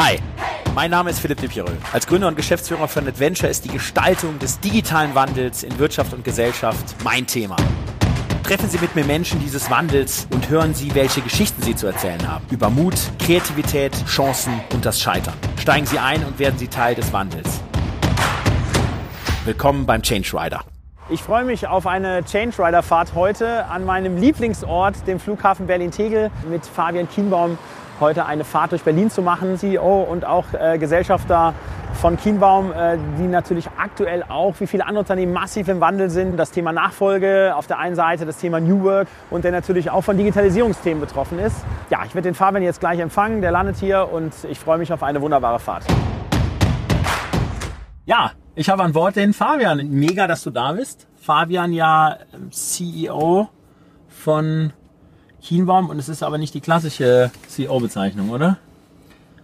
Hi, mein Name ist Philipp de. Als Gründer und Geschäftsführer von Adventure ist die Gestaltung des digitalen Wandels in Wirtschaft und Gesellschaft mein Thema. Treffen Sie mit mir Menschen dieses Wandels und hören Sie, welche Geschichten sie zu erzählen haben. Über Mut, Kreativität, Chancen und das Scheitern. Steigen Sie ein und werden Sie Teil des Wandels. Willkommen beim Change Rider. Ich freue mich auf eine Change Rider Fahrt heute an meinem Lieblingsort, dem Flughafen Berlin-Tegel, mit Fabian Kienbaum heute eine Fahrt durch Berlin zu machen. CEO und auch äh, Gesellschafter von Kienbaum, äh, die natürlich aktuell auch, wie viele andere Unternehmen, massiv im Wandel sind. Das Thema Nachfolge auf der einen Seite, das Thema New Work und der natürlich auch von Digitalisierungsthemen betroffen ist. Ja, ich werde den Fabian jetzt gleich empfangen, der landet hier und ich freue mich auf eine wunderbare Fahrt. Ja, ich habe an Bord den Fabian. Mega, dass du da bist. Fabian ja CEO von Kienbaum und es ist aber nicht die klassische CEO-Bezeichnung, oder?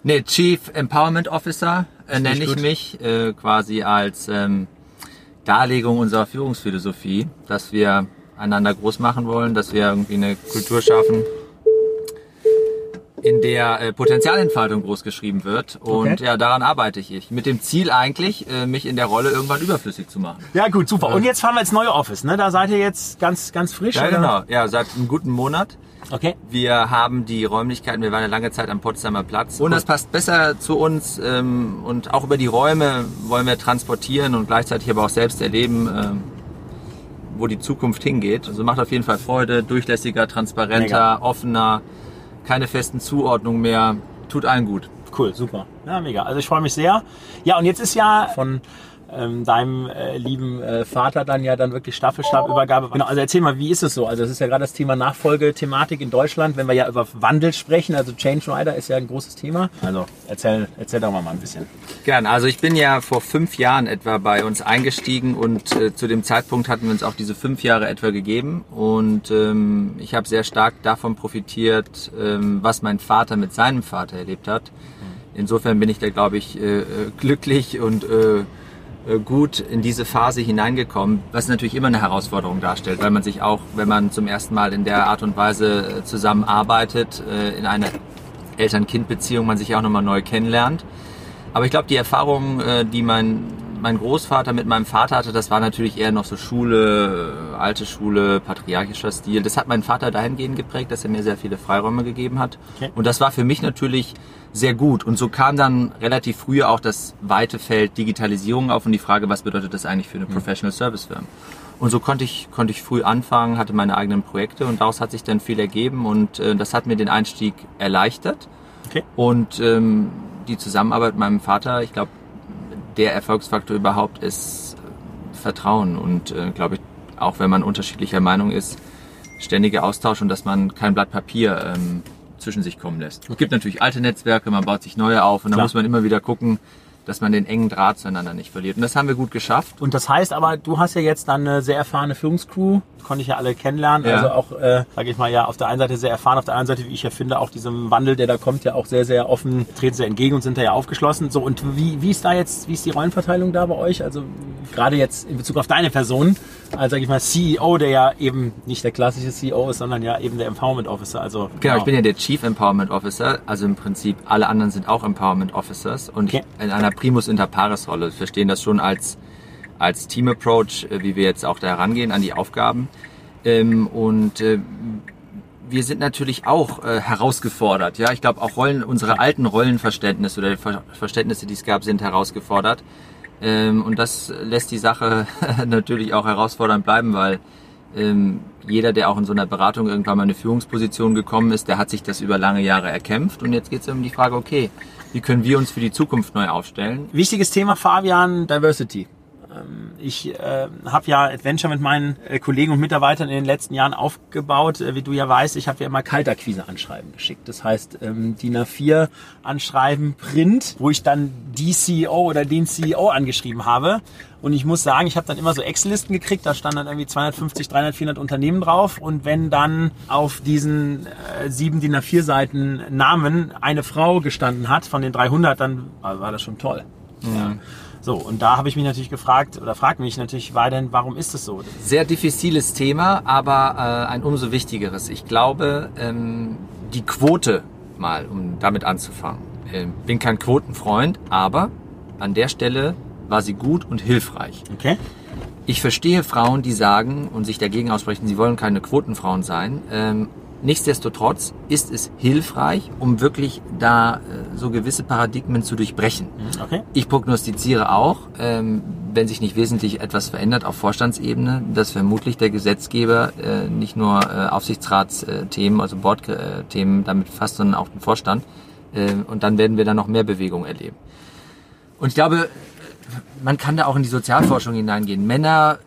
Nee, Chief Empowerment Officer äh, nenne ich mich äh, quasi als ähm, Darlegung unserer Führungsphilosophie, dass wir einander groß machen wollen, dass wir irgendwie eine Kultur schaffen, in der äh, Potenzialentfaltung groß geschrieben wird. Und Okay. ja, daran arbeite ich. Mit dem Ziel eigentlich, äh, mich in der Rolle irgendwann überflüssig zu machen. Ja, gut, super. Und jetzt fahren wir ins neue Office, ne? Da seid ihr jetzt ganz, ganz frisch, Ja, oder? genau. Ja, seit einem guten Monat. Okay. Wir haben die Räumlichkeiten, wir waren ja lange Zeit am Potsdamer Platz. Und das passt besser zu uns ähm, und auch über die Räume wollen wir transportieren und gleichzeitig aber auch selbst erleben, ähm, wo die Zukunft hingeht. Also macht auf jeden Fall Freude, durchlässiger, transparenter, offener, keine festen Zuordnungen mehr, tut allen gut. Cool, super. Ja, mega. Also ich freue mich sehr. Ja, und jetzt ist ja von ähm, deinem äh, lieben äh, Vater dann ja dann wirklich Staffelstabübergabe. Genau, also erzähl mal, wie ist es so? Also es ist ja gerade das Thema Nachfolgethematik in Deutschland, wenn wir ja über Wandel sprechen. Also Change Rider ist ja ein großes Thema. Also erzähl, erzähl doch mal mal ein bisschen. Gern. Also ich bin ja vor fünf Jahren etwa bei uns eingestiegen und äh, zu dem Zeitpunkt hatten wir uns auch diese fünf Jahre etwa gegeben und ähm, ich habe sehr stark davon profitiert, ähm, was mein Vater mit seinem Vater erlebt hat. Insofern bin ich da, glaube ich, äh, äh, glücklich und äh, gut in diese Phase hineingekommen, was natürlich immer eine Herausforderung darstellt, weil man sich auch, wenn man zum ersten Mal in der Art und Weise äh, zusammenarbeitet, äh, in einer Eltern-Kind-Beziehung man sich auch nochmal neu kennenlernt. Aber ich glaube, die Erfahrung, äh, die mein, mein Großvater mit meinem Vater hatte, das war natürlich eher noch so Schule, äh, alte Schule, patriarchischer Stil. Das hat meinen Vater dahingehend geprägt, dass er mir sehr viele Freiräume gegeben hat. Okay. Und das war für mich natürlich sehr gut. Und so kam dann relativ früh auch das weite Feld Digitalisierung auf und die Frage, was bedeutet das eigentlich für eine Professional Service Firm? Und so konnte ich, konnte ich früh anfangen, hatte meine eigenen Projekte und daraus hat sich dann viel ergeben und äh, das hat mir den Einstieg erleichtert. Okay. Und ähm, die Zusammenarbeit mit meinem Vater, ich glaube, der Erfolgsfaktor überhaupt ist äh, Vertrauen und äh, glaube ich, auch wenn man unterschiedlicher Meinung ist, ständiger Austausch und dass man kein Blatt Papier ähm, zwischen sich kommen lässt. Es gibt natürlich alte Netzwerke, man baut sich neue auf und da muss man immer wieder gucken, dass man den engen Draht zueinander nicht verliert. Und das haben wir gut geschafft. Und das heißt aber, du hast ja jetzt dann eine sehr erfahrene Führungscrew, konnte ich ja alle kennenlernen. Ja. Also auch, äh, sage ich mal, ja, auf der einen Seite sehr erfahren, auf der anderen Seite, wie ich ja finde, auch diesem Wandel, der da kommt, ja auch sehr, sehr offen, treten sie entgegen und sind da ja aufgeschlossen. So, und wie, wie ist da jetzt, wie ist die Rollenverteilung da bei euch? Also gerade jetzt in Bezug auf deine Person, als, sage ich mal, CEO, der ja eben nicht der klassische CEO ist, sondern ja eben der Empowerment Officer. Also Genau, ich bin ja der Chief Empowerment Officer, also im Prinzip alle anderen sind auch Empowerment Officers und Okay. in einer Primus inter pares Rolle. Wir verstehen das schon als, als Team Approach, äh, wie wir jetzt auch da herangehen an die Aufgaben. Ähm, und äh, wir sind natürlich auch äh, herausgefordert. Ja, ich glaube auch Rollen, unsere alten Rollenverständnisse oder Verständnisse, die es gab, sind herausgefordert. Ähm, und das lässt die Sache natürlich auch herausfordernd bleiben, weil ähm, jeder, der auch in so einer Beratung irgendwann mal in eine Führungsposition gekommen ist, der hat sich das über lange Jahre erkämpft. Und jetzt geht es um die Frage, okay, wie können wir uns für die Zukunft neu aufstellen? Wichtiges Thema, Fabian, Diversity. Ähm, Ich äh, habe ja Adventure mit meinen äh, Kollegen und Mitarbeitern in den letzten Jahren aufgebaut. Äh, wie du ja weißt, ich habe ja immer Kaltakquise-Anschreiben geschickt. Das heißt, ähm, DIN A4 Anschreiben Print, wo ich dann die CEO oder den CEO angeschrieben habe. Und ich muss sagen, ich habe dann immer so Excel-Listen gekriegt, da standen dann irgendwie 250, 300, 400 Unternehmen drauf. Und wenn dann auf diesen äh, sieben DIN A4 Seiten Namen eine Frau gestanden hat von den 300, dann war war das schon toll. Ja. So, und da habe ich mich natürlich gefragt, oder frage mich natürlich weiterhin, warum ist es so? Sehr diffiziles Thema, aber äh, ein umso wichtigeres. Ich glaube, ähm, die Quote mal, um damit anzufangen. äh, bin kein Quotenfreund, aber an der Stelle war sie gut und hilfreich. Okay. Ich verstehe Frauen, die sagen und sich dagegen aussprechen, sie wollen keine Quotenfrauen sein. Ähm, nichtsdestotrotz ist es hilfreich, um wirklich da äh, so gewisse Paradigmen zu durchbrechen. Okay. Ich prognostiziere auch, ähm, wenn sich nicht wesentlich etwas verändert auf Vorstandsebene, dass vermutlich der Gesetzgeber äh, nicht nur äh, Aufsichtsratsthemen, also Bordthemen damit fasst, sondern auch den Vorstand. Äh, und dann werden wir da noch mehr Bewegung erleben. Und ich glaube, man kann da auch in die Sozialforschung hineingehen. Männer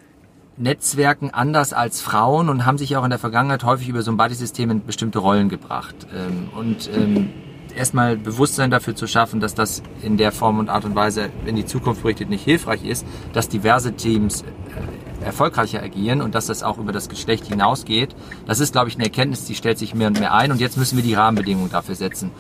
netzwerken anders als Frauen und haben sich auch in der Vergangenheit häufig über so ein Buddy-System in bestimmte Rollen gebracht. Ähm, und ähm, erstmal Bewusstsein dafür zu schaffen, dass das in der Form und Art und Weise in die Zukunft berichtet nicht hilfreich ist, dass diverse Teams äh, erfolgreicher agieren und dass das auch über das Geschlecht hinausgeht. Das ist, glaube ich, eine Erkenntnis, die stellt sich mehr und mehr ein und jetzt müssen wir die Rahmenbedingungen dafür setzen.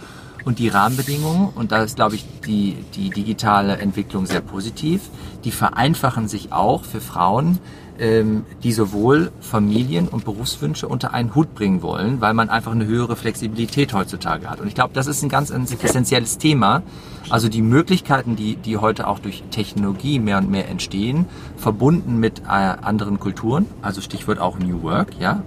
Und die Rahmenbedingungen, und da ist, glaube ich, die, die digitale Entwicklung sehr positiv, die vereinfachen sich auch für Frauen, ähm, die sowohl Familien- und Berufswünsche unter einen Hut bringen wollen, weil man einfach eine höhere Flexibilität heutzutage hat. Und ich glaube, das ist ein ganz essentielles Thema. Also die Möglichkeiten, die, die heute auch durch Technologie mehr und mehr entstehen, verbunden mit äh, anderen Kulturen, also Stichwort auch New Work, ja.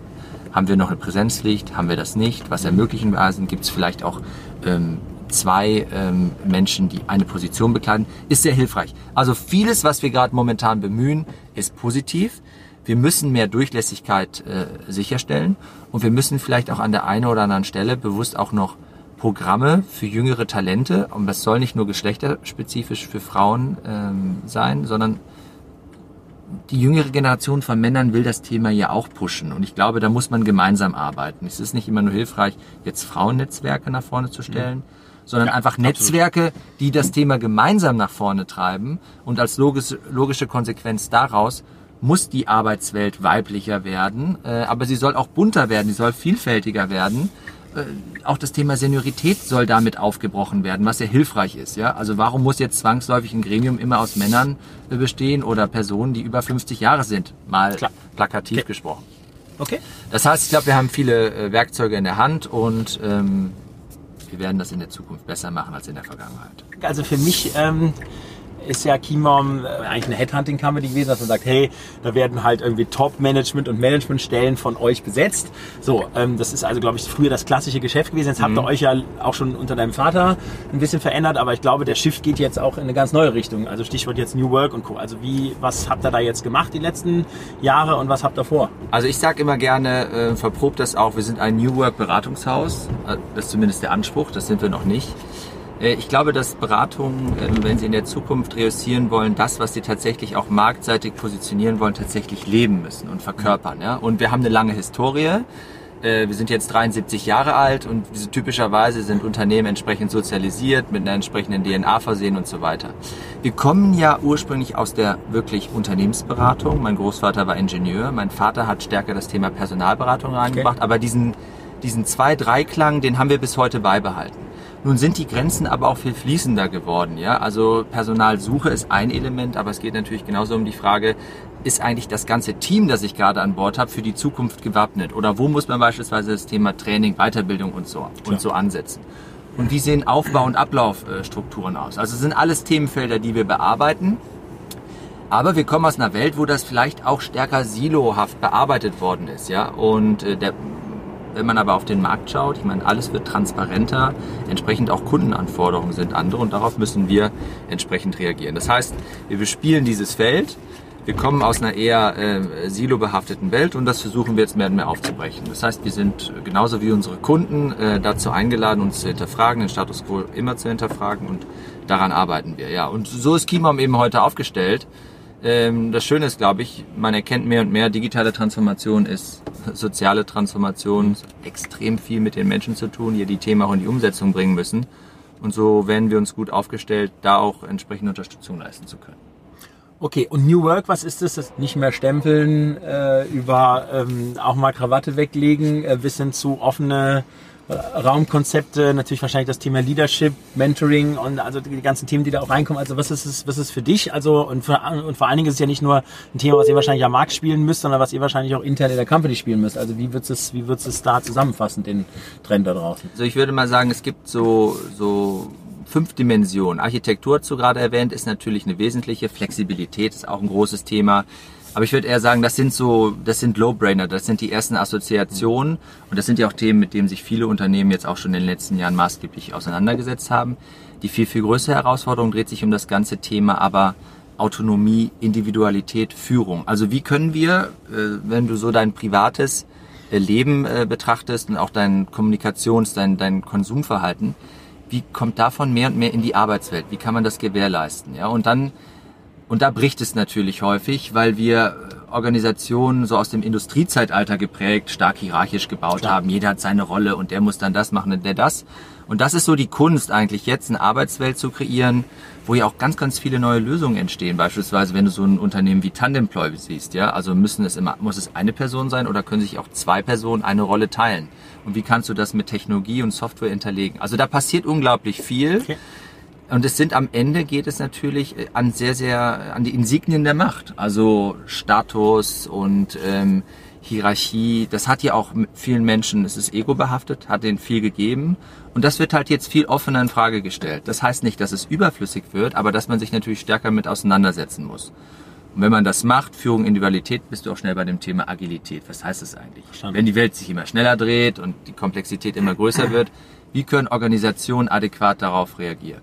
Haben wir noch eine Präsenzpflicht? Haben wir das nicht? Was ermöglichen wir? Also gibt es vielleicht auch ähm, zwei ähm, Menschen, die eine Position bekleiden, ist sehr hilfreich. Also vieles, was wir gerade momentan bemühen, ist positiv. Wir müssen mehr Durchlässigkeit äh, sicherstellen und wir müssen vielleicht auch an der einen oder anderen Stelle bewusst auch noch Programme für jüngere Talente, und das soll nicht nur geschlechterspezifisch für Frauen ähm, sein, sondern die jüngere Generation von Männern will das Thema ja auch pushen. Und ich glaube, da muss man gemeinsam arbeiten. Es ist nicht immer nur hilfreich, jetzt Frauennetzwerke nach vorne zu stellen, mhm sondern ja, einfach Netzwerke, absolut. die das Thema gemeinsam nach vorne treiben. Und als logische, logische Konsequenz daraus muss die Arbeitswelt weiblicher werden, äh, aber sie soll auch bunter werden, sie soll vielfältiger werden. Äh, auch das Thema Seniorität soll damit aufgebrochen werden, was sehr hilfreich ist. Ja? Also warum muss jetzt zwangsläufig ein Gremium immer aus Männern äh, bestehen oder Personen, die über 50 Jahre sind, mal Klar. plakativ okay. gesprochen. Okay. Das heißt, ich glaube, wir haben viele Werkzeuge in der Hand und ähm, wir werden das in der Zukunft besser machen als in der Vergangenheit. Also für mich ähm, ist ja Kimom äh, eigentlich eine Headhunting-Company gewesen, dass man sagt, hey, da werden halt irgendwie Top-Management und Managementstellen von euch besetzt. So, ähm, das ist also, glaube ich, früher das klassische Geschäft gewesen. Jetzt habt ihr mhm. euch ja auch schon unter deinem Vater ein bisschen verändert, aber ich glaube, der Shift geht jetzt auch in eine ganz neue Richtung. Also Stichwort jetzt New Work und Co. Also wie, was habt ihr da jetzt gemacht die letzten Jahre und was habt ihr vor? Also ich sage immer gerne, äh, verprobt das auch, wir sind ein New Work Beratungshaus. Äh, das ist zumindest der Anspruch, das sind wir noch nicht. Äh, ich glaube, dass Beratungen, ähm, wenn sie in der Zukunft reüssieren wollen, das, was sie tatsächlich auch marktseitig positionieren wollen, tatsächlich leben müssen und verkörpern. Ja? Und wir haben eine lange Historie. Äh, wir sind jetzt 73 Jahre alt und typischerweise sind Unternehmen entsprechend sozialisiert, mit einer entsprechenden DNA versehen und so weiter. Wir kommen ja ursprünglich aus der wirklich Unternehmensberatung. Mein Großvater war Ingenieur, mein Vater hat stärker das Thema Personalberatung reingebracht, okay. aber diesen, diesen Zwei-Drei-Klang, den haben wir bis heute beibehalten. Nun sind die Grenzen aber auch viel fließender geworden. Ja? Also Personalsuche ist ein Element, aber es geht natürlich genauso um die Frage, ist eigentlich das ganze Team, das ich gerade an Bord habe, für die Zukunft gewappnet? Oder wo muss man beispielsweise das Thema Training, Weiterbildung und so, und so ansetzen? Und wie sehen Aufbau- und Ablaufstrukturen aus? Also es sind alles Themenfelder, die wir bearbeiten. Aber wir kommen aus einer Welt, wo das vielleicht auch stärker silohaft bearbeitet worden ist, ja. Und äh, der wenn man aber auf den Markt schaut, ich meine, alles wird transparenter, entsprechend auch Kundenanforderungen sind andere und darauf müssen wir entsprechend reagieren. Das heißt, wir bespielen dieses Feld, wir kommen aus einer eher äh, silo-behafteten Welt und das versuchen wir jetzt mehr und mehr aufzubrechen. Das heißt, wir sind genauso wie unsere Kunden äh, dazu eingeladen, uns zu hinterfragen, den Status quo immer zu hinterfragen und daran arbeiten wir. Ja, und so ist Kimom eben heute aufgestellt. Ähm, das Schöne ist, glaube ich, man erkennt mehr und mehr, digitale Transformation ist soziale Transformation, extrem viel mit den Menschen zu tun, die die Themen auch in die Umsetzung bringen müssen. Und so werden wir uns gut aufgestellt, da auch entsprechende Unterstützung leisten zu können. Okay, und New Work, was ist das? das nicht mehr stempeln, äh, über ähm, auch mal Krawatte weglegen, äh, bis hin zu offene Raumkonzepte, natürlich wahrscheinlich das Thema Leadership, Mentoring und also die ganzen Themen, die da auch reinkommen. Also was ist es, was ist für dich? Also und, für, und vor allen Dingen ist es ja nicht nur ein Thema, was ihr wahrscheinlich am Markt spielen müsst, sondern was ihr wahrscheinlich auch intern in der Company spielen müsst. Also wie wird es, wie wird es da zusammenfassen, den Trend da draußen? Also ich würde mal sagen, es gibt so, so fünf Dimensionen. Architektur du gerade erwähnt, ist natürlich eine wesentliche. Flexibilität ist auch ein großes Thema. Aber ich würde eher sagen, das sind so, das sind Low-Brainer, das sind die ersten Assoziationen und das sind ja auch Themen, mit denen sich viele Unternehmen jetzt auch schon in den letzten Jahren maßgeblich auseinandergesetzt haben. Die viel, viel größere Herausforderung dreht sich um das ganze Thema aber Autonomie, Individualität, Führung. Also wie können wir, äh, wenn du so dein privates äh, Leben äh, betrachtest und auch dein Kommunikations-, dein, dein Konsumverhalten, wie kommt davon mehr und mehr in die Arbeitswelt? Wie kann man das gewährleisten? Ja, und dann und da bricht es natürlich häufig, weil wir Organisationen so aus dem Industriezeitalter geprägt, stark hierarchisch gebaut Klar. haben. Jeder hat seine Rolle und der muss dann das machen und der das. Und das ist so die Kunst eigentlich jetzt, eine Arbeitswelt zu kreieren, wo ja auch ganz, ganz viele neue Lösungen entstehen. Beispielsweise, wenn du so ein Unternehmen wie Tandemploy siehst, ja, also müssen es immer, muss es eine Person sein oder können sich auch zwei Personen eine Rolle teilen? Und wie kannst du das mit Technologie und Software hinterlegen? Also da passiert unglaublich viel. Okay. Und es sind am Ende geht es natürlich äh, an sehr, sehr, an die Insignien der Macht. Also Status und ähm, Hierarchie. Das hat ja auch vielen Menschen, es ist ego behaftet, hat denen viel gegeben. Und das wird halt jetzt viel offener in Frage gestellt. Das heißt nicht, dass es überflüssig wird, aber dass man sich natürlich stärker mit auseinandersetzen muss. Und wenn man das macht, Führung, Individualität, bist du auch schnell bei dem Thema Agilität. Was heißt das eigentlich? Verstanden. Wenn die Welt sich immer schneller dreht und die Komplexität immer größer wird, wie können Organisationen adäquat darauf reagieren?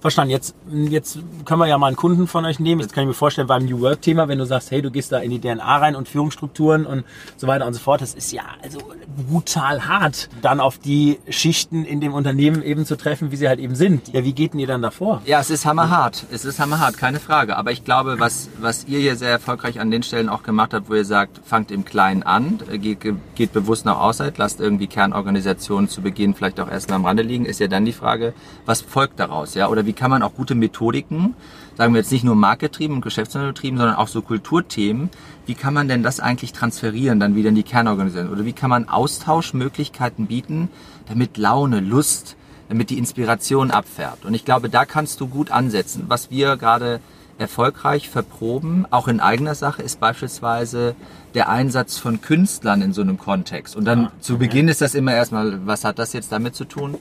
Verstanden. Jetzt, jetzt können wir ja mal einen Kunden von euch nehmen. Jetzt kann ich mir vorstellen, beim New Work Thema, wenn du sagst, hey, du gehst da in die DNA rein und Führungsstrukturen und so weiter und so fort. Das ist ja also brutal hart, dann auf die Schichten in dem Unternehmen eben zu treffen, wie sie halt eben sind. Ja, wie geht denn ihr dann davor? Ja, es ist hammerhart. Es ist hammerhart, keine Frage. Aber ich glaube, was, was ihr hier sehr erfolgreich an den Stellen auch gemacht habt, wo ihr sagt, fangt im Kleinen an, geht, geht bewusst nach außerhalb, lasst irgendwie Kernorganisationen zu Beginn vielleicht auch erstmal am Rande liegen, ist ja dann die Frage, was folgt daraus, ja? Oder wie kann man auch gute Methodiken, sagen wir jetzt nicht nur marktgetrieben und geschäftsmodellgetrieben, sondern auch so Kulturthemen, wie kann man denn das eigentlich transferieren dann wieder in die Kernorganisation? Oder wie kann man Austauschmöglichkeiten bieten, damit Laune, Lust, damit die Inspiration abfährt? Und ich glaube, da kannst du gut ansetzen. Was wir gerade erfolgreich verproben, auch in eigener Sache, ist beispielsweise der Einsatz von Künstlern in so einem Kontext. Und dann ja, zu Beginn ist das immer erstmal, was hat das jetzt damit zu tun?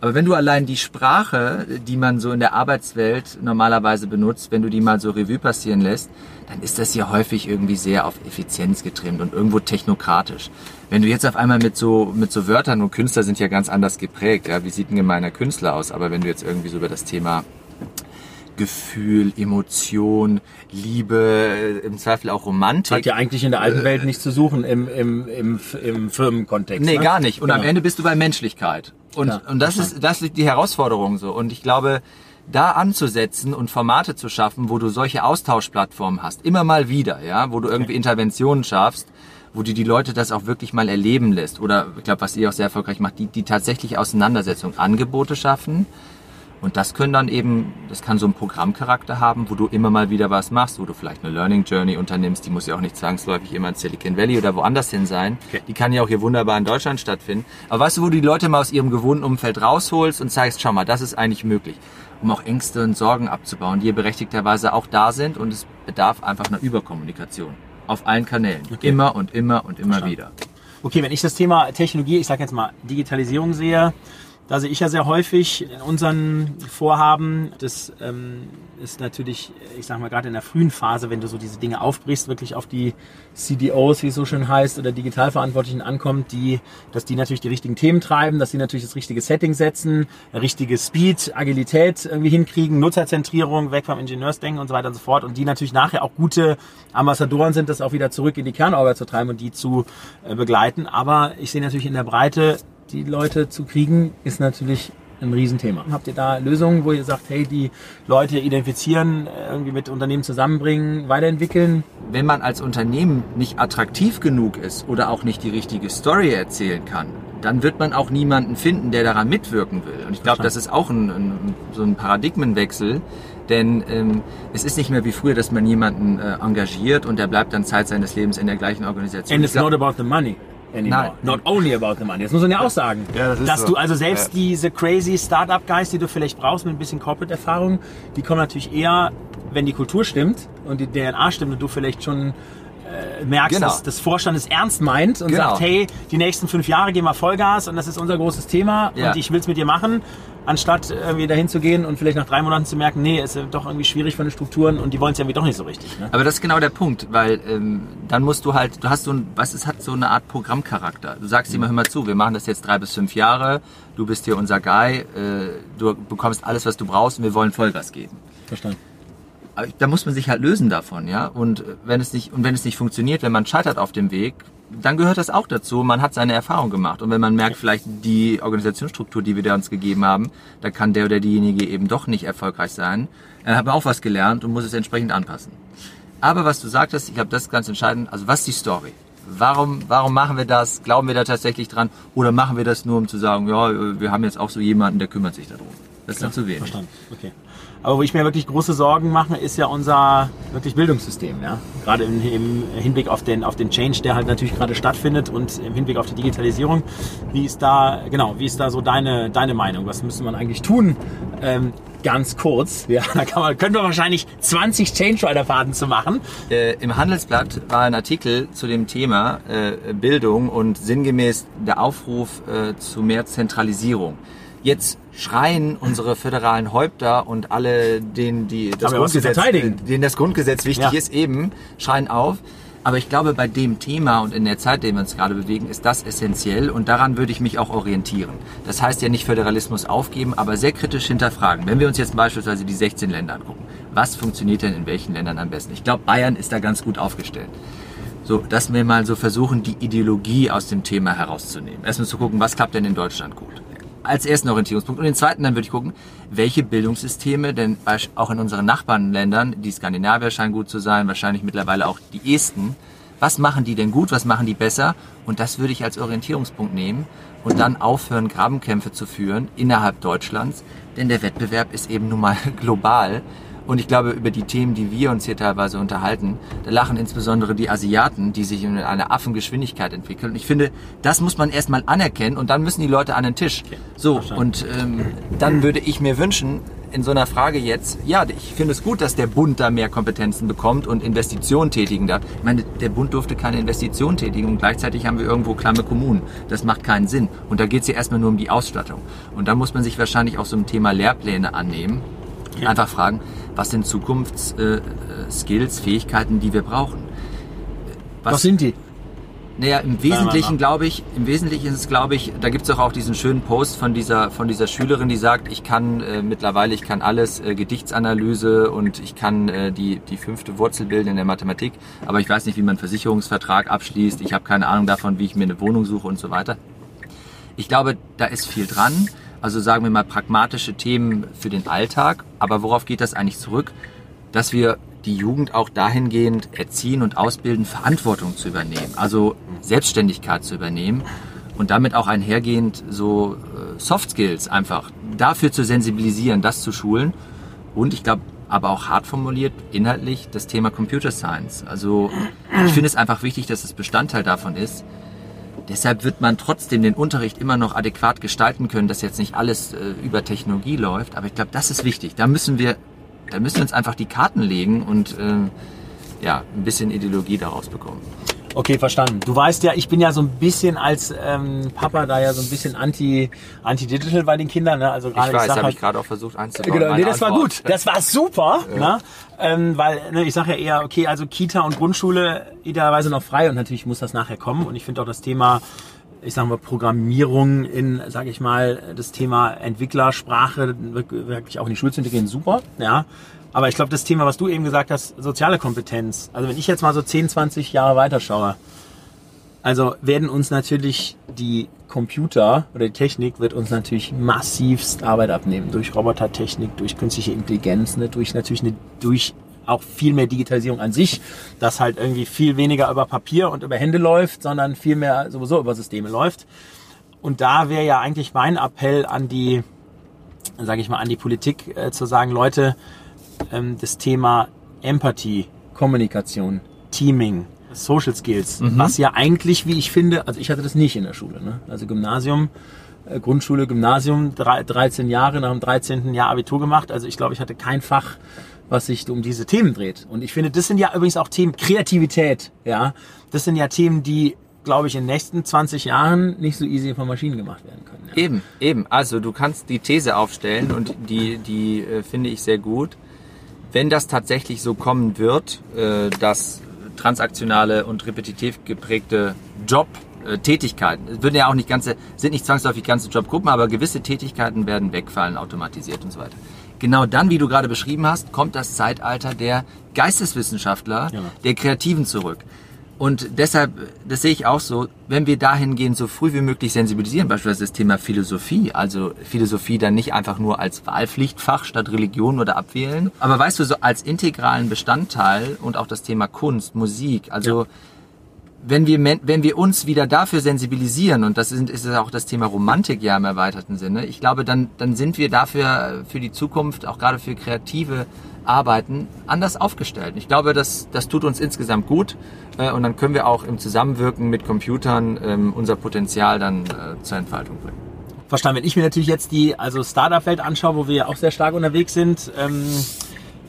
Aber wenn du allein die Sprache, die man so in der Arbeitswelt normalerweise benutzt, wenn du die mal so Revue passieren lässt, dann ist das ja häufig irgendwie sehr auf Effizienz getrimmt und irgendwo technokratisch. Wenn du jetzt auf einmal mit so, mit so Wörtern und Künstler sind ja ganz anders geprägt, ja, wie sieht ein gemeiner Künstler aus? Aber wenn du jetzt irgendwie so über das Thema Gefühl, Emotion, Liebe, im Zweifel auch Romantik. Hat ja eigentlich in der alten Welt nichts zu suchen im, im, im, im Firmenkontext. Nee, ne? gar nicht. Und genau. am Ende bist du bei Menschlichkeit. Und, ja, und das ist, das ist die Herausforderung so. Und ich glaube, da anzusetzen und Formate zu schaffen, wo du solche Austauschplattformen hast, immer mal wieder, ja, wo du irgendwie Interventionen schaffst, wo du die Leute das auch wirklich mal erleben lässt. Oder ich glaube, was ihr auch sehr erfolgreich macht, die, die tatsächlich Auseinandersetzung, Angebote schaffen, und das können dann eben, das kann so einen Programmcharakter haben, wo du immer mal wieder was machst, wo du vielleicht eine Learning Journey unternimmst. Die muss ja auch nicht zwangsläufig immer in Silicon Valley oder woanders hin sein. Okay. Die kann ja auch hier wunderbar in Deutschland stattfinden. Aber weißt du, wo du die Leute mal aus ihrem gewohnten Umfeld rausholst und zeigst, schau mal, das ist eigentlich möglich, um auch Ängste und Sorgen abzubauen, die ja berechtigterweise auch da sind und es bedarf einfach einer Überkommunikation. Auf allen Kanälen. Okay. Immer und immer und immer Verstanden. wieder. Okay, wenn ich das Thema Technologie, ich sage jetzt mal Digitalisierung sehe, da sehe ich ja sehr häufig in unseren Vorhaben, das ähm, ist natürlich, ich sag mal, gerade in der frühen Phase, wenn du so diese Dinge aufbrichst, wirklich auf die CDOs, wie es so schön heißt, oder Digitalverantwortlichen ankommt, die, dass die natürlich die richtigen Themen treiben, dass die natürlich das richtige Setting setzen, richtige Speed, Agilität irgendwie hinkriegen, Nutzerzentrierung, weg vom Ingenieursdenken und so weiter und so fort und die natürlich nachher auch gute Ambassadoren sind, das auch wieder zurück in die Kernorga zu treiben und die zu äh, begleiten. Aber ich sehe natürlich in der Breite die Leute zu kriegen, ist natürlich ein Riesenthema. Habt ihr da Lösungen, wo ihr sagt, hey, die Leute identifizieren, irgendwie mit Unternehmen zusammenbringen, weiterentwickeln? Wenn man als Unternehmen nicht attraktiv genug ist oder auch nicht die richtige Story erzählen kann, dann wird man auch niemanden finden, der daran mitwirken will. Und ich glaube, das ist auch ein, ein, so ein Paradigmenwechsel, denn ähm, es ist nicht mehr wie früher, dass man jemanden äh, engagiert und der bleibt dann Zeit seines Lebens in der gleichen Organisation. And it's glaub, not about the money anymore. Nein. Not only about the money. Das muss man ja auch sagen. Ja, das dass so. du also selbst ja. diese crazy Startup-Guys, die du vielleicht brauchst mit ein bisschen Corporate-Erfahrung, die kommen natürlich eher, wenn die Kultur stimmt und die DNA stimmt und du vielleicht schon äh, merkst, Genau. dass das Vorstand es ernst meint und Genau. sagt, hey, die nächsten fünf Jahre gehen wir Vollgas und das ist unser großes Thema Ja. und ich will es mit dir machen, anstatt irgendwie dahin zu gehen und vielleicht nach drei Monaten zu merken, nee, ist doch irgendwie schwierig von den Strukturen und die wollen es irgendwie doch nicht so richtig. Ne? Aber das ist genau der Punkt, weil ähm, dann musst du halt, du hast so ein, was es hat so eine Art Programmcharakter. Du sagst immer, hör mal zu, wir machen das jetzt drei bis fünf Jahre, du bist hier unser Guy, äh, du bekommst alles, was du brauchst und wir wollen Vollgas geben. Verstanden. Da muss man sich halt lösen davon, ja. Und äh, wenn es nicht und wenn es nicht funktioniert, wenn man scheitert auf dem Weg, dann gehört das auch dazu. Man hat seine Erfahrung gemacht und wenn man merkt, vielleicht die Organisationsstruktur, die wir da uns gegeben haben, da kann der oder diejenige eben doch nicht erfolgreich sein, dann hat man auch was gelernt und muss es entsprechend anpassen. Aber was du sagtest, ich glaube, das ist ganz entscheidend. Also was ist die Story? Warum, warum machen wir das? Glauben wir da tatsächlich dran? Oder machen wir das nur, um zu sagen, ja, wir haben jetzt auch so jemanden, der kümmert sich darum? Das ist dann zu wenig. Verstanden. Okay. Aber wo ich mir wirklich große Sorgen mache, ist ja unser wirklich Bildungssystem, ja. Gerade im, im Hinblick auf den, auf den Change, der halt natürlich gerade stattfindet und im Hinblick auf die Digitalisierung. Wie ist da, genau, wie ist da so deine, deine Meinung? Was müsste man eigentlich tun? Ähm, ganz kurz. Ja, da kann man, können wir wahrscheinlich 20 Change Rider Fahrten zu machen. Äh, Im Handelsblatt war ein Artikel zu dem Thema äh, Bildung und sinngemäß der Aufruf äh, zu mehr Zentralisierung. Jetzt schreien unsere föderalen Häupter und alle, denen, die das, Grundgesetz, denen das Grundgesetz wichtig Ja. ist, eben schreien auf. Aber ich glaube, bei dem Thema und in der Zeit, in der wir uns gerade bewegen, ist das essentiell und daran würde ich mich auch orientieren. Das heißt ja nicht Föderalismus aufgeben, aber sehr kritisch hinterfragen. Wenn wir uns jetzt beispielsweise die 16 Länder angucken, was funktioniert denn in welchen Ländern am besten? Ich glaube, Bayern ist da ganz gut aufgestellt. So, dass wir mal so versuchen, die Ideologie aus dem Thema herauszunehmen. Erstmal zu gucken, was klappt denn in Deutschland gut. Als ersten Orientierungspunkt. Und den zweiten dann würde ich gucken, welche Bildungssysteme, denn auch in unseren Nachbarländern, die Skandinavier scheinen gut zu sein, wahrscheinlich mittlerweile auch die Esten, was machen die denn gut, was machen die besser? Und das würde ich als Orientierungspunkt nehmen und dann aufhören, Grabenkämpfe zu führen innerhalb Deutschlands, denn der Wettbewerb ist eben nun mal global. Und ich glaube, über die Themen, die wir uns hier teilweise unterhalten, da lachen insbesondere die Asiaten, die sich in einer Affengeschwindigkeit entwickeln. Und ich finde, das muss man erstmal anerkennen und dann müssen die Leute an den Tisch. So, und ähm, dann würde ich mir wünschen, in so einer Frage jetzt, ja, ich finde es gut, dass der Bund da mehr Kompetenzen bekommt und Investitionen tätigen darf. Ich meine, der Bund durfte keine Investitionen tätigen und gleichzeitig haben wir irgendwo klamme Kommunen. Das macht keinen Sinn. Und da geht es ja erstmal nur um die Ausstattung. Und da muss man sich wahrscheinlich auch so ein Thema Lehrpläne annehmen. Und Einfach fragen, was sind Zukunftsskills, äh, äh, Skills, Fähigkeiten, die wir brauchen? Was, sind die? Naja, im Wesentlichen glaube ich, im Wesentlichen ist es glaube ich, da gibt es auch, auch diesen schönen Post von dieser, von dieser Schülerin, die sagt, ich kann äh, mittlerweile, ich kann alles, äh, Gedichtsanalyse und ich kann äh, die, die fünfte Wurzel bilden in der Mathematik, aber ich weiß nicht, wie man einen Versicherungsvertrag abschließt, ich habe keine Ahnung davon, wie ich mir eine Wohnung suche und so weiter. Ich glaube, da ist viel dran. Also sagen wir mal pragmatische Themen für den Alltag. Aber worauf geht das eigentlich zurück? Dass wir die Jugend auch dahingehend erziehen und ausbilden, Verantwortung zu übernehmen. Also Selbstständigkeit zu übernehmen. Und damit auch einhergehend so äh, Soft Skills einfach dafür zu sensibilisieren, das zu schulen. Und ich glaube, aber auch hart formuliert, inhaltlich das Thema Computer Science. Also ich finde es einfach wichtig, dass es Bestandteil davon ist. Deshalb wird man trotzdem den Unterricht immer noch adäquat gestalten können, dass jetzt nicht alles äh, über Technologie läuft. Aber ich glaube, das ist wichtig. Da müssen wir, da müssen wir uns einfach die Karten legen und ähm, ja, ein bisschen Ideologie daraus bekommen. Okay, verstanden. Du weißt ja, ich bin ja so ein bisschen als ähm, Papa da ja so ein bisschen anti anti digital bei den Kindern, ne? Also gerade Ich weiß, habe halt, ich gerade auch versucht einzubauen. Genau, nee, das war Antwort. gut. Das war super, ne? Ähm, weil ne, ich sage ja eher, okay, also Kita und Grundschule idealerweise noch frei und natürlich muss das nachher kommen. Und ich finde auch das Thema, ich sage mal Programmierung in, sage ich mal, das Thema Entwicklersprache wirk- wirklich auch in die Schule zu integrieren, super, ja. Aber ich glaube, das Thema, was du eben gesagt hast, soziale Kompetenz. Also wenn ich jetzt mal so 10, 20 Jahre weiterschaue, also werden uns natürlich die Computer oder die Technik wird uns natürlich massivst Arbeit abnehmen. Durch Robotertechnik, durch künstliche Intelligenz, ne, durch natürlich eine, durch auch viel mehr Digitalisierung an sich, dass halt irgendwie viel weniger über Papier und über Hände läuft, sondern viel mehr sowieso über Systeme läuft. Und da wäre ja eigentlich mein Appell an die, sage ich mal, an die Politik äh, zu sagen, Leute, ähm, das Thema Empathie, Kommunikation, Teaming, Social Skills, was ja eigentlich, wie ich finde, also ich hatte das nicht in der Schule, ne? also Gymnasium, äh, Grundschule, Gymnasium, drei, 13 Jahre, nach dem 13. Jahr Abitur gemacht, also ich glaube, ich hatte kein Fach, was sich um diese Themen dreht. Und ich finde, das sind ja übrigens auch Themen Kreativität, ja. Das sind ja Themen, die glaube ich, in den nächsten 20 Jahren nicht so easy von Maschinen gemacht werden können. Ja. Eben, eben. Also du kannst die These aufstellen und die, die äh, finde ich sehr gut. Wenn das tatsächlich so kommen wird, äh, dass transaktionale und repetitiv geprägte Job äh, Tätigkeiten. Es würden ja auch nicht ganze, sind nicht zwangsläufig ganze Jobgruppen, aber gewisse Tätigkeiten werden wegfallen, automatisiert und so weiter. Genau dann, wie du gerade beschrieben hast, kommt das Zeitalter der Geisteswissenschaftler, ja. der Kreativen zurück. Und deshalb, das sehe ich auch so, wenn wir dahingehend so früh wie möglich sensibilisieren, beispielsweise das Thema Philosophie, also Philosophie dann nicht einfach nur als Wahlpflichtfach statt Religion oder Abwählen, aber weißt du, so als integralen Bestandteil und auch das Thema Kunst, Musik, also ja. wenn wir, wenn wir uns wieder dafür sensibilisieren, und das ist, ist auch das Thema Romantik ja im erweiterten Sinne, ich glaube, dann, dann sind wir dafür für die Zukunft, auch gerade für kreative Arbeiten, anders aufgestellt. Ich glaube, das, das tut uns insgesamt gut äh, und dann können wir auch im Zusammenwirken mit Computern ähm, unser Potenzial dann äh, zur Entfaltung bringen. Verstanden. Wenn ich mir natürlich jetzt die also Startup-Welt anschaue, wo wir ja auch sehr stark unterwegs sind, ähm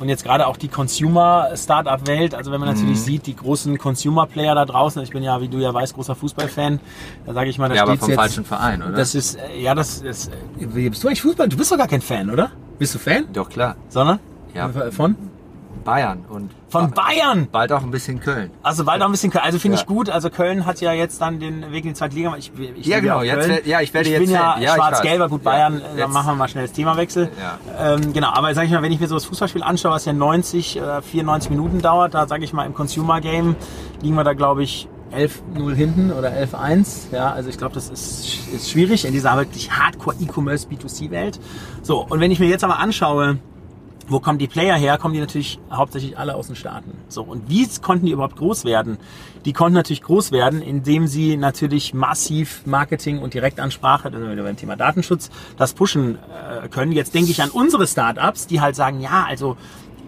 und jetzt gerade auch die Consumer-Startup-Welt, also wenn man natürlich mhm. sieht, die großen Consumer-Player da draußen, ich bin ja, wie du ja weißt, großer Fußballfan, da sage ich mal, da ja, steht vom jetzt, falschen Verein, oder? Das ist, äh, ja, das ist, wie bist du eigentlich Fußball? Du bist doch gar kein Fan, oder? Bist du Fan? Doch, klar. Sondern? Ja. Von? Bayern und von Bayern. Bald auch ein bisschen Köln. Also bald auch ein bisschen Köln. Also finde ja. ich gut. Also Köln hat ja jetzt dann den Weg in die zweite Liga. Ich, ich ja genau. Jetzt, ja, ich werde ich jetzt. bin ja, ja schwarz-gelber. Gut Bayern. Ja, dann machen wir mal schnell das Themawechsel. Ja. Ähm, genau. Aber sage ich mal, wenn ich mir so das Fußballspiel anschaue, was ja 90 oder 94 Minuten dauert, da sage ich mal im Consumer Game liegen wir da glaube ich 11-0 hinten oder 11-1. Ja, also ich glaube, das ist, ist schwierig in dieser wirklich Hardcore E-Commerce B2C-Welt. So, und wenn ich mir jetzt aber anschaue, wo kommen die Player her? Kommen die natürlich hauptsächlich alle aus den Staaten. So, und wie konnten die überhaupt groß werden? Die konnten natürlich groß werden, indem sie natürlich massiv Marketing und Direktansprache, dann wieder beim Thema Datenschutz, das pushen äh, können. Jetzt denke ich an unsere Startups, die halt sagen, ja, also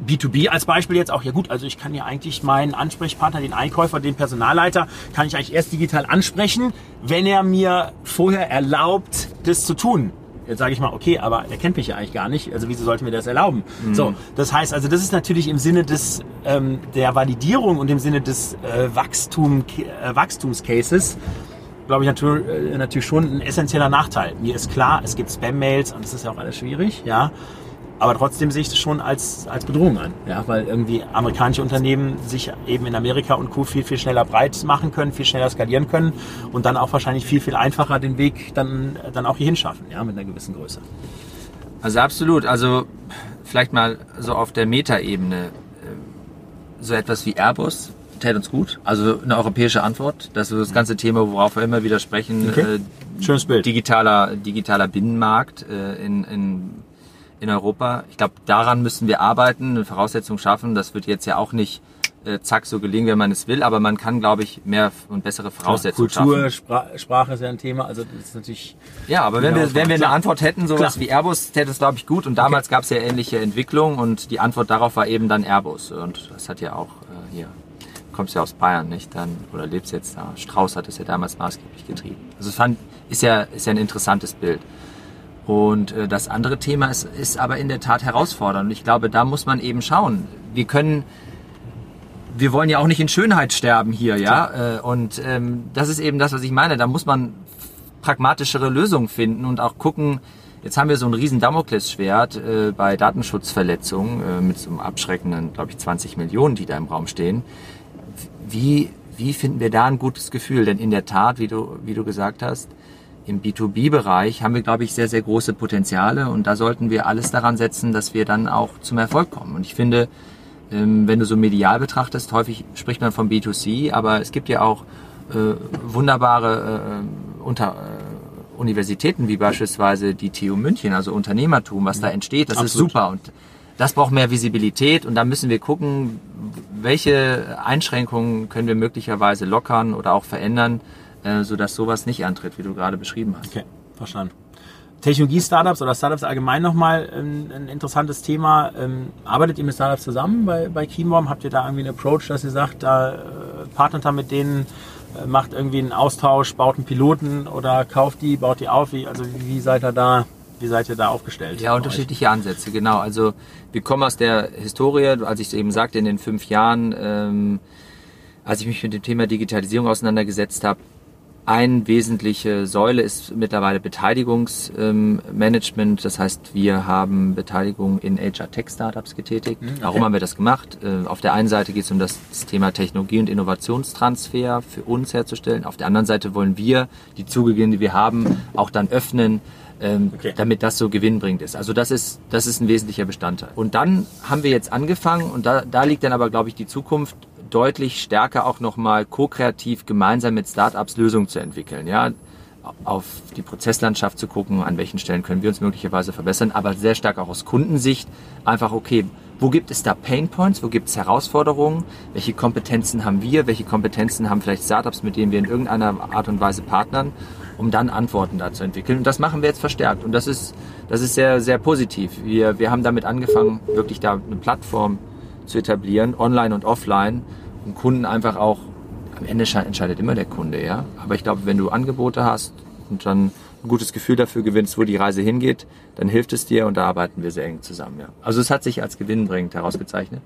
B2B als Beispiel jetzt auch, ja gut, also ich kann ja eigentlich meinen Ansprechpartner, den Einkäufer, den Personalleiter, kann ich eigentlich erst digital ansprechen, wenn er mir vorher erlaubt, das zu tun. Jetzt sage ich mal, okay, aber er kennt mich ja eigentlich gar nicht, also wieso sollte mir das erlauben? Mhm. So, das heißt also, das ist natürlich im Sinne des ähm, der Validierung und im Sinne des äh, Wachstum, äh, Wachstumscases, glaube ich natürlich, äh, natürlich schon ein essentieller Nachteil. Mir ist klar, es gibt Spam-Mails und das ist ja auch alles schwierig, ja. Aber trotzdem sehe ich das schon als, als Bedrohung an, ja, weil irgendwie amerikanische Unternehmen sich eben in Amerika und Co. viel, viel schneller breit machen können, viel schneller skalieren können und dann auch wahrscheinlich viel, viel einfacher den Weg dann, dann auch hierhin schaffen, ja, mit einer gewissen Größe. Also absolut. Also vielleicht mal so auf der Metaebene. Äh, so etwas wie Airbus täte uns gut. Also eine europäische Antwort. Das ist das ganze Thema, worauf wir immer wieder sprechen. Okay. Äh, Schönes Bild. Digitaler, digitaler Binnenmarkt äh, in, in in Europa. Ich glaube, daran müssen wir arbeiten, eine Voraussetzung schaffen. Das wird jetzt ja auch nicht äh, zack so gelingen, wenn man es will, aber man kann, glaube ich, mehr und bessere Voraussetzungen Klar, Kultur, schaffen. Kultur, Sprache ist ja ein Thema, also das ist natürlich... Ja, aber wenn wir, wenn wir eine Antwort hätten, sowas Klar. wie Airbus, täte es, glaube ich, gut und damals okay. gab es ja ähnliche Entwicklungen und die Antwort darauf war eben dann Airbus und das hat ja auch äh, hier kommst ja aus Bayern, nicht? Dann, oder lebst jetzt da. Strauß hat es ja damals maßgeblich getrieben. Also es fand, ist ja, ist ja ein interessantes Bild. Und äh, das andere Thema ist, ist aber in der Tat herausfordernd. Und ich glaube, da muss man eben schauen. Wir können, wir wollen ja auch nicht in Schönheit sterben hier, ja. Äh, und ähm, das ist eben das, was ich meine. Da muss man pragmatischere Lösungen finden und auch gucken. Jetzt haben wir so ein riesen Damoklesschwert äh, bei Datenschutzverletzungen äh, mit so einem abschreckenden, glaube ich, 20 Millionen, die da im Raum stehen. Wie, wie finden wir da ein gutes Gefühl? Denn in der Tat, wie du, wie du gesagt hast, im B2B-Bereich haben wir, glaube ich, sehr, sehr große Potenziale und da sollten wir alles daran setzen, dass wir dann auch zum Erfolg kommen. Und ich finde, ähm, wenn du so medial betrachtest, häufig spricht man vom B2C, aber es gibt ja auch äh, wunderbare äh, unter, äh, Universitäten wie beispielsweise die TU München, also Unternehmertum, was da entsteht, das Absolut. ist super und das braucht mehr Visibilität und da müssen wir gucken, welche Einschränkungen können wir möglicherweise lockern oder auch verändern, äh, sodass sowas nicht antritt, wie du gerade beschrieben hast. Okay, verstanden. Technologie-Startups oder Startups allgemein nochmal ein, ein interessantes Thema. Ähm, arbeitet ihr mit Startups zusammen bei, bei Keymom? Habt ihr da irgendwie einen Approach, dass ihr sagt, da äh, partnert ihr mit denen, äh, macht irgendwie einen Austausch, baut einen Piloten oder kauft die, baut die auf? Wie, also wie, wie seid ihr da wie seid ihr da aufgestellt? Ja, unterschiedliche Ansätze, genau. Also wir kommen aus der Historie, als ich es eben sagte, in den fünf Jahren, ähm, als ich mich mit dem Thema Digitalisierung auseinandergesetzt habe, eine wesentliche Säule ist mittlerweile Beteiligungsmanagement. Ähm, das heißt, wir haben Beteiligung in HR Tech Startups getätigt. Mhm, okay. Warum haben wir das gemacht? Äh, auf der einen Seite geht es um das Thema Technologie- und Innovationstransfer für uns herzustellen. Auf der anderen Seite wollen wir die Zugänge, die wir haben, auch dann öffnen, ähm, okay. damit das so gewinnbringend ist. Also das ist, das ist ein wesentlicher Bestandteil. Und dann haben wir jetzt angefangen und da, da liegt dann aber, glaube ich, die Zukunft deutlich stärker auch nochmal ko-kreativ gemeinsam mit Startups Lösungen zu entwickeln. Ja, auf die Prozesslandschaft zu gucken, an welchen Stellen können wir uns möglicherweise verbessern, aber sehr stark auch aus Kundensicht einfach, okay, wo gibt es da Pain Points, wo gibt es Herausforderungen, welche Kompetenzen haben wir, welche Kompetenzen haben vielleicht Startups, mit denen wir in irgendeiner Art und Weise partnern, um dann Antworten da zu entwickeln. Und das machen wir jetzt verstärkt und das ist, das ist sehr, sehr positiv. Wir, wir haben damit angefangen, wirklich da eine Plattform zu etablieren, online und offline, um Kunden einfach auch, am Ende entscheidet immer der Kunde, ja. Aber ich glaube, wenn du Angebote hast und dann ein gutes Gefühl dafür gewinnst, wo die Reise hingeht, dann hilft es dir und da arbeiten wir sehr eng zusammen, ja. Also es hat sich als gewinnbringend herausgezeichnet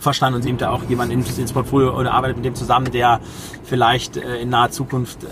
verstanden und nimmt da auch jemand ins, Portfolio oder arbeitet mit dem zusammen, der vielleicht äh, in naher Zukunft äh,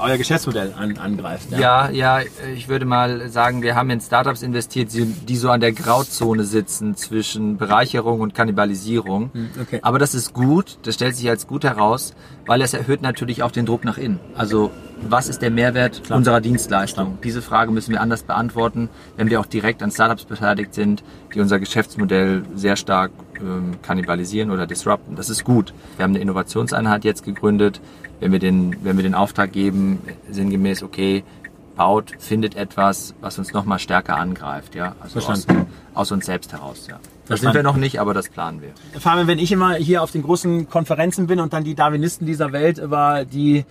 euer Geschäftsmodell an, angreift. Ja. ja, ja, ich würde mal sagen, wir haben in Startups investiert, die so an der Grauzone sitzen zwischen Bereicherung und Kannibalisierung. Hm, okay. Aber das ist gut, das stellt sich als gut heraus, weil es erhöht natürlich auch den Druck nach innen. Also was ist der Mehrwert Klar. unserer Dienstleistung? Klar. Diese Frage müssen wir anders beantworten, wenn wir auch direkt an Startups beteiligt sind, die unser Geschäftsmodell sehr stark ähm, kannibalisieren oder disrupten. Das ist gut. Wir haben eine Innovationseinheit jetzt gegründet. Wenn wir den, wenn wir den Auftrag geben, sinngemäß, okay, baut, findet etwas, was uns nochmal stärker angreift, ja. Also aus, aus, uns selbst heraus, ja. Das sind wir noch nicht, aber das planen wir. Fabian, wenn ich immer hier auf den großen Konferenzen bin und dann die Darwinisten dieser Welt über die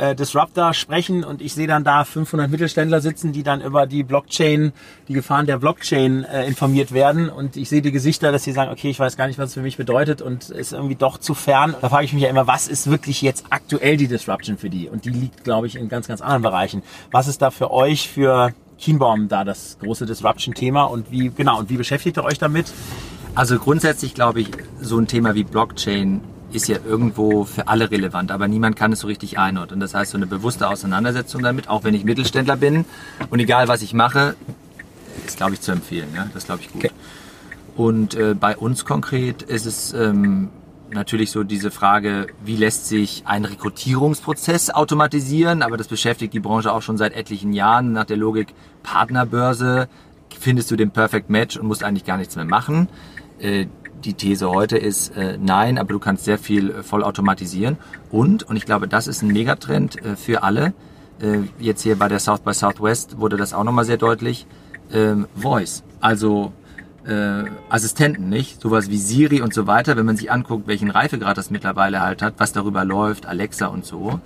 äh, Disruptor sprechen und ich sehe dann da 500 Mittelständler sitzen, die dann über die Blockchain, die Gefahren der Blockchain äh, informiert werden und ich sehe die Gesichter, dass sie sagen, okay, ich weiß gar nicht, was es für mich bedeutet und ist irgendwie doch zu fern. Da frage ich mich ja immer, was ist wirklich jetzt aktuell die Disruption für die? Und die liegt, glaube ich, in ganz, ganz anderen Bereichen. Was ist da für euch für Kienbaum da das große Disruption-Thema und wie, genau, und wie beschäftigt ihr euch damit? Also grundsätzlich glaube ich, so ein Thema wie Blockchain ist ja irgendwo für alle relevant, aber niemand kann es so richtig einordnen. Das heißt, so eine bewusste Auseinandersetzung damit, auch wenn ich Mittelständler bin und egal was ich mache, ist, glaube ich, zu empfehlen. Ja? Das glaube ich gut. Okay. Und äh, bei uns konkret ist es ähm, natürlich so diese Frage, wie lässt sich ein Rekrutierungsprozess automatisieren, aber das beschäftigt die Branche auch schon seit etlichen Jahren nach der Logik Partnerbörse. Findest du den Perfect Match und musst eigentlich gar nichts mehr machen. Die These heute ist, äh, nein, aber du kannst sehr viel äh, vollautomatisieren. Und, und ich glaube, das ist ein Megatrend äh, für alle. Äh, jetzt hier bei der South by Southwest wurde das auch nochmal sehr deutlich. Ähm, Voice, also äh, Assistenten, nicht? Sowas wie Siri und so weiter, wenn man sich anguckt, welchen Reifegrad das mittlerweile halt hat, was darüber läuft, Alexa und so.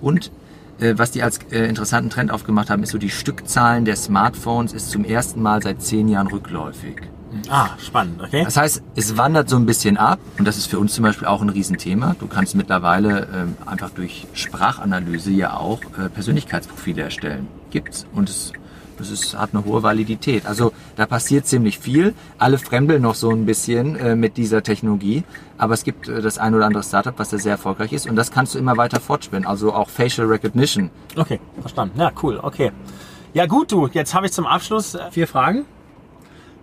Und äh, was die als äh, interessanten Trend aufgemacht haben, ist so die Stückzahlen der Smartphones ist zum ersten Mal seit zehn Jahren rückläufig. Ah, spannend, okay. Das heißt, es wandert so ein bisschen ab und das ist für uns zum Beispiel auch ein Riesenthema. Du kannst mittlerweile ähm, einfach durch Sprachanalyse ja auch äh, Persönlichkeitsprofile erstellen. Gibt's und es das ist, hat eine hohe Validität. Also da passiert ziemlich viel. Alle fremdeln noch so ein bisschen äh, mit dieser Technologie, aber es gibt äh, das ein oder andere Startup, was da sehr erfolgreich ist und das kannst du immer weiter fortspinnen. Also auch Facial Recognition. Okay, verstanden. Ja, cool. Okay. Ja gut, du. Jetzt habe ich zum Abschluss äh, vier Fragen.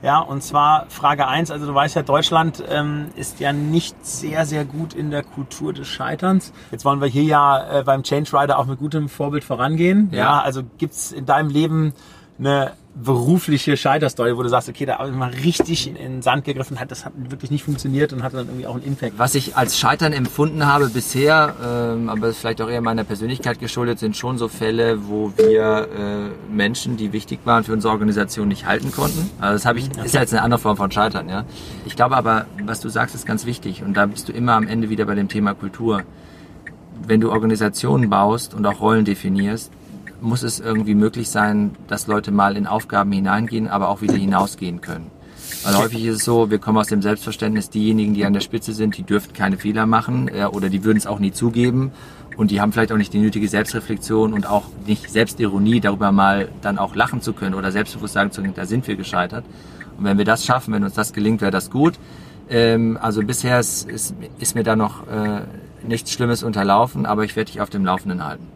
Ja, und zwar Frage eins. also du weißt ja, Deutschland ähm, ist ja nicht sehr, sehr gut in der Kultur des Scheiterns. Jetzt wollen wir hier ja äh, beim Change Rider auch mit gutem Vorbild vorangehen. Ja, ja also gibt's in deinem Leben eine berufliche Scheiterstory, wo du sagst, okay, da habe ich mal richtig in den Sand gegriffen, hat das hat wirklich nicht funktioniert und hat dann irgendwie auch einen Impact. Was ich als Scheitern empfunden habe bisher, ähm, aber vielleicht auch eher meiner Persönlichkeit geschuldet, sind schon so Fälle, wo wir äh, Menschen, die wichtig waren für unsere Organisation, nicht halten konnten. Also das habe ich, okay. ist ja jetzt eine andere Form von Scheitern, ja. Ich glaube aber, was du sagst, ist ganz wichtig und da bist du immer am Ende wieder bei dem Thema Kultur. Wenn du Organisationen baust und auch Rollen definierst, muss es irgendwie möglich sein, dass Leute mal in Aufgaben hineingehen, aber auch wieder hinausgehen können. Weil häufig ist es so, wir kommen aus dem Selbstverständnis, diejenigen, die an der Spitze sind, die dürften keine Fehler machen äh, oder die würden es auch nie zugeben und die haben vielleicht auch nicht die nötige Selbstreflexion und auch nicht Selbstironie, darüber mal dann auch lachen zu können oder selbstbewusst sagen zu können, da sind wir gescheitert. Und wenn wir das schaffen, wenn uns das gelingt, wäre das gut. Ähm, also bisher ist, ist, ist mir da noch äh, nichts Schlimmes unterlaufen, aber ich werde dich auf dem Laufenden halten.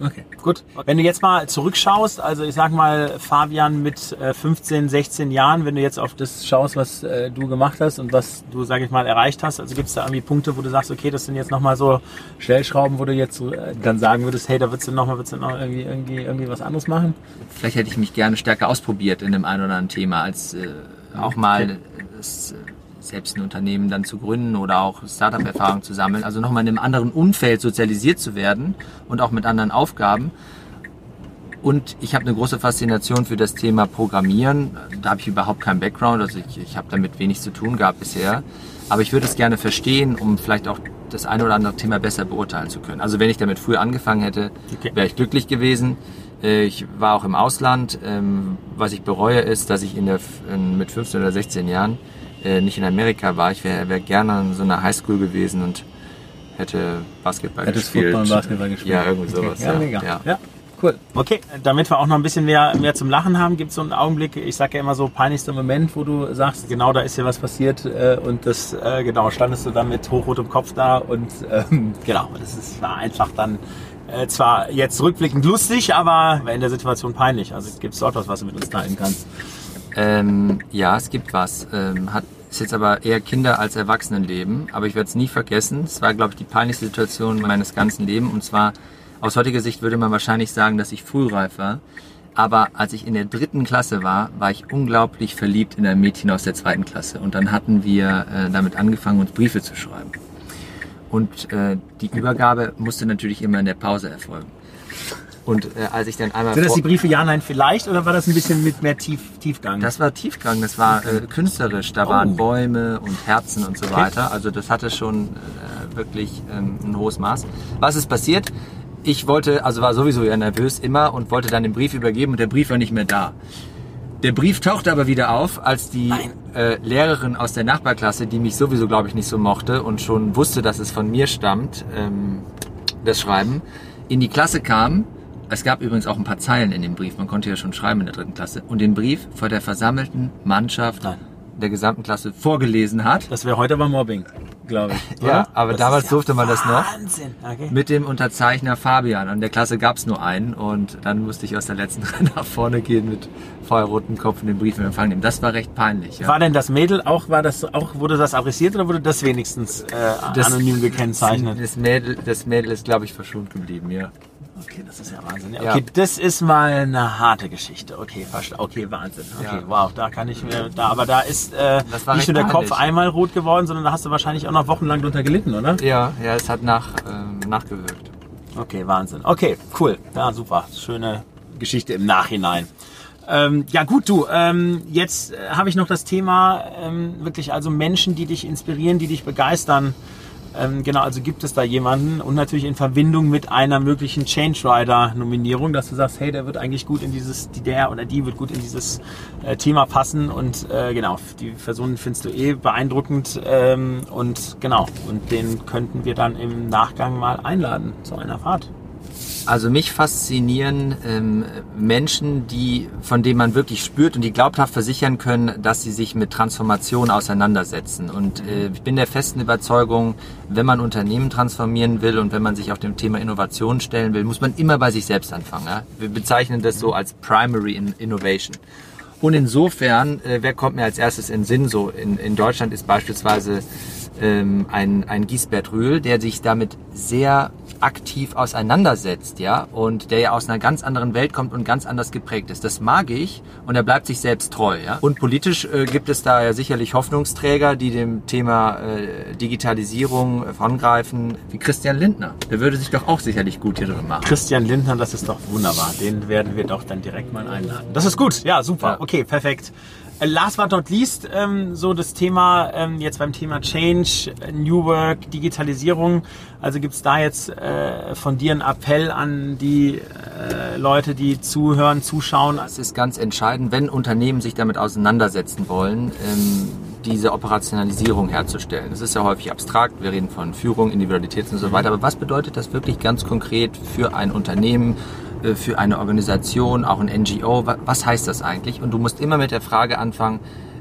Okay, gut. Wenn du jetzt mal zurückschaust, also ich sag mal, Fabian mit 15, äh, 16 Jahren, wenn du jetzt auf das schaust, was äh, du gemacht hast und was du, sag ich mal, erreicht hast, also gibt es da irgendwie Punkte, wo du sagst, okay, das sind jetzt nochmal so Stellschrauben, wo du jetzt äh, dann sagen würdest, hey, da würdest du nochmal, würdest du noch irgendwie, irgendwie, irgendwie was anderes machen? Vielleicht hätte ich mich gerne stärker ausprobiert in dem einen oder anderen Thema, als äh, auch mal das, selbst ein Unternehmen dann zu gründen oder auch Startup-Erfahrung zu sammeln. Also nochmal in einem anderen Umfeld sozialisiert zu werden und auch mit anderen Aufgaben. Und ich habe eine große Faszination für das Thema Programmieren. Da habe ich überhaupt keinen Background, also ich, ich habe damit wenig zu tun gehabt bisher. Aber ich würde es gerne verstehen, um vielleicht auch das eine oder andere Thema besser beurteilen zu können. Also wenn ich damit früher angefangen hätte, wäre ich glücklich gewesen. Äh, ich war auch im Ausland. Ähm, was ich bereue ist, dass ich in der, mit 15 oder 16 Jahren äh, nicht in Amerika war. Ich wäre wär gerne in so einer Highschool gewesen und hätte Basketball Hättest gespielt. Football und Basketball gespielt. Ja, irgendwie okay. sowas. Ja, ja, mega. Ja. ja. Cool. Okay, damit wir auch noch ein bisschen mehr, mehr zum Lachen haben, gibt es so einen Augenblick, ich sage ja immer so, peinlichster Moment, wo du sagst, genau da ist hier was passiert äh, und das, äh, genau, standest du dann mit hochrotem Kopf da und ähm, genau, das ist, war einfach dann äh, zwar jetzt rückblickend lustig, aber in der Situation peinlich. Also gibt es dort was, was du mit uns teilen kannst. Ähm, ja, es gibt was. Ähm, hat, ist jetzt aber eher Kinder- als Erwachsenenleben. Aber ich werde es nie vergessen. Es war, glaube ich, die peinlichste Situation meines ganzen Lebens. Und zwar, aus heutiger Sicht würde man wahrscheinlich sagen, dass ich frühreif war. Aber als ich in der dritten Klasse war, war ich unglaublich verliebt in ein Mädchen aus der zweiten Klasse. Und dann hatten wir äh, damit angefangen, uns Briefe zu schreiben. Und äh, die Übergabe musste natürlich immer in der Pause erfolgen. Und äh, als ich dann einmal. Sind das die Briefe Ja, Nein, vielleicht oder war das ein bisschen mit mehr Tief, Tiefgang? Das war Tiefgang, das war äh, künstlerisch. Da oh. waren Bäume und Herzen und so okay. weiter. Also das hatte schon äh, wirklich ähm, ein hohes Maß. Was ist passiert? Ich wollte, also war sowieso ja nervös immer und wollte dann den Brief übergeben und der Brief war nicht mehr da. Der Brief tauchte aber wieder auf, als die äh, Lehrerin aus der Nachbarklasse, die mich sowieso, glaube ich, nicht so mochte und schon wusste, dass es von mir stammt, ähm, das Schreiben, in die Klasse kam es gab übrigens auch ein paar Zeilen in dem Brief. Man konnte ja schon schreiben in der dritten Klasse. Und den Brief vor der versammelten Mannschaft Nein. der gesamten Klasse vorgelesen hat. Das wäre heute aber Mobbing, glaube ich. ja, aber das damals ja durfte man das noch. Wahnsinn. Okay. Mit dem Unterzeichner Fabian. Und der Klasse gab es nur einen. Und dann musste ich aus der letzten Reihe nach vorne gehen mit feuerrotem Kopf und den Brief in Empfang nehmen. Das war recht peinlich. Ja. War denn das Mädel auch, war das auch, wurde das adressiert oder wurde das wenigstens äh, das, anonym gekennzeichnet? Das Mädel, das Mädel ist, glaube ich, verschont geblieben, ja. Okay, das ist ja Wahnsinn. Ja, okay, ja. das ist mal eine harte Geschichte. Okay, fast, okay, Wahnsinn. Okay, ja. wow, da kann ich mir, da, aber da ist äh, nicht nur der Kopf einmal rot geworden, sondern da hast du wahrscheinlich auch noch wochenlang drunter gelitten, oder? Ja, ja, es hat nach, ähm, nachgewirkt. Okay, Wahnsinn. Okay, cool. Ja, super. Schöne Geschichte im Nachhinein. Ähm, ja gut, du, ähm, jetzt äh, habe ich noch das Thema ähm, wirklich also Menschen, die dich inspirieren, die dich begeistern. Ähm, genau, also gibt es da jemanden und natürlich in Verbindung mit einer möglichen Change Rider Nominierung, dass du sagst, hey, der wird eigentlich gut in dieses, die der oder die wird gut in dieses äh, Thema passen und äh, genau, die Person findest du eh beeindruckend ähm, und genau, und den könnten wir dann im Nachgang mal einladen zu einer Fahrt. Also mich faszinieren ähm, Menschen, die, von denen man wirklich spürt und die glaubhaft versichern können, dass sie sich mit Transformation auseinandersetzen. Und äh, ich bin der festen Überzeugung, wenn man Unternehmen transformieren will und wenn man sich auf dem Thema Innovation stellen will, muss man immer bei sich selbst anfangen. Ja? Wir bezeichnen das so als Primary Innovation. Und insofern, äh, wer kommt mir als erstes in Sinn? So in, in Deutschland ist beispielsweise ähm, ein, ein Giesbert Rühl, der sich damit sehr aktiv auseinandersetzt, ja, und der ja aus einer ganz anderen Welt kommt und ganz anders geprägt ist. Das mag ich und er bleibt sich selbst treu, ja. Und politisch äh, gibt es da ja sicherlich Hoffnungsträger, die dem Thema äh, Digitalisierung vorangreifen, wie Christian Lindner. Der würde sich doch auch sicherlich gut hier drin machen. Christian Lindner, das ist doch wunderbar. Den werden wir doch dann direkt mal einladen. Das ist gut. Ja, super. Ja. Okay, perfekt. Äh, last but not least, ähm, so das Thema, ähm, jetzt beim Thema Change, New Work, Digitalisierung. Also gibt's da jetzt äh, von dir einen Appell an die äh, Leute, die zuhören, zuschauen? Es ist ganz entscheidend, wenn Unternehmen sich damit auseinandersetzen wollen, ähm, diese Operationalisierung herzustellen. Das ist ja häufig abstrakt. Wir reden von Führung, Individualität und so weiter. Aber was bedeutet das wirklich ganz konkret für ein Unternehmen? Äh, für eine Organisation, auch ein NGO. Was heißt das eigentlich? Und du musst immer mit der Frage anfangen,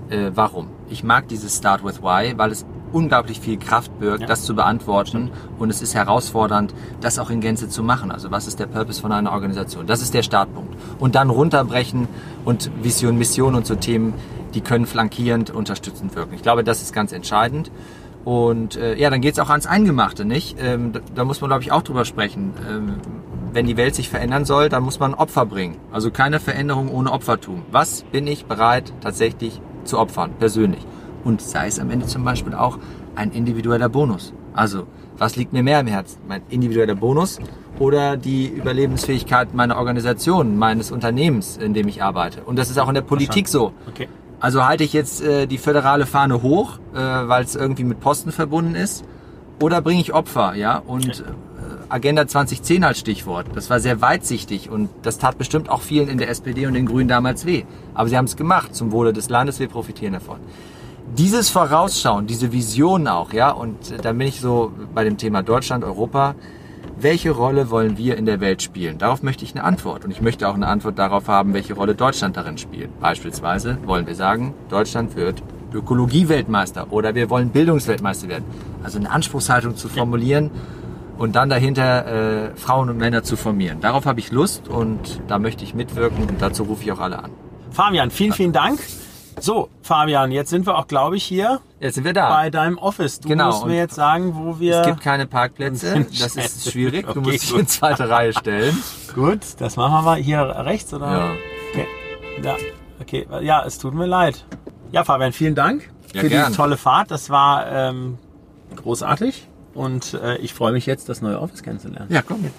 äh, warum? Ich mag dieses Start with Why, weil es unglaublich viel Kraft birgt, ja. das zu beantworten. Und es ist herausfordernd, das auch in Gänze zu machen. Also was ist der Purpose von einer Organisation? Das ist der Startpunkt. Und dann runterbrechen und Vision, Mission und so Themen, die können flankierend unterstützend wirken. Ich glaube, das ist ganz entscheidend. Und äh, ja, dann geht's auch ans Eingemachte, nicht? Ähm, da, da, muss man, glaube ich, auch drüber sprechen. Ähm, wenn die Welt sich verändern soll, dann muss man Opfer bringen. Also keine Veränderung ohne Opfertum. Was bin ich bereit tatsächlich zu opfern, persönlich? Und sei es am Ende zum Beispiel auch ein individueller Bonus. Also, was liegt mir mehr im Herzen? Mein individueller Bonus oder die Überlebensfähigkeit meiner Organisation, meines Unternehmens, in dem ich arbeite? Und das ist auch in der Politik so. Okay. Also halte ich jetzt äh, die föderale Fahne hoch, äh, weil es irgendwie mit Posten verbunden ist, oder bringe ich Opfer, ja? Und okay. Agenda 2010 als Stichwort. Das war sehr weitsichtig und das tat bestimmt auch vielen in der SPD und den Grünen damals weh. Aber sie haben es gemacht zum Wohle des Landes. Wir profitieren davon. Dieses Vorausschauen, diese Vision auch, ja. Und äh, da bin ich so bei dem Thema Deutschland, Europa welche Rolle wollen wir in der Welt spielen? Darauf möchte ich eine Antwort. Und ich möchte auch eine Antwort darauf haben, welche Rolle Deutschland darin spielt. Beispielsweise wollen wir sagen, Deutschland wird Ökologie-Weltmeister oder wir wollen Bildungsweltmeister werden. Also eine Anspruchshaltung zu formulieren und dann dahinter äh, Frauen und Männer zu formieren. Darauf habe ich Lust und da möchte ich mitwirken und dazu rufe ich auch alle an. Fabian, vielen, vielen Dank. So, Fabian, jetzt sind wir auch, glaube ich, hier. Jetzt sind wir da. Bei deinem Office. Du genau. musst mir jetzt sagen, wo wir. Es gibt keine Parkplätze. Das ist schwierig. Du okay, musst dich in zweite Reihe stellen. Gut, das machen wir mal hier rechts, oder? Ja. Okay. Ja, okay. Ja, es tut mir leid. Ja, Fabian, vielen Dank ja, für gern. die tolle Fahrt. Das war ähm, großartig. Und äh, ich freue mich jetzt, das neue Office kennenzulernen. Ja, komm jetzt.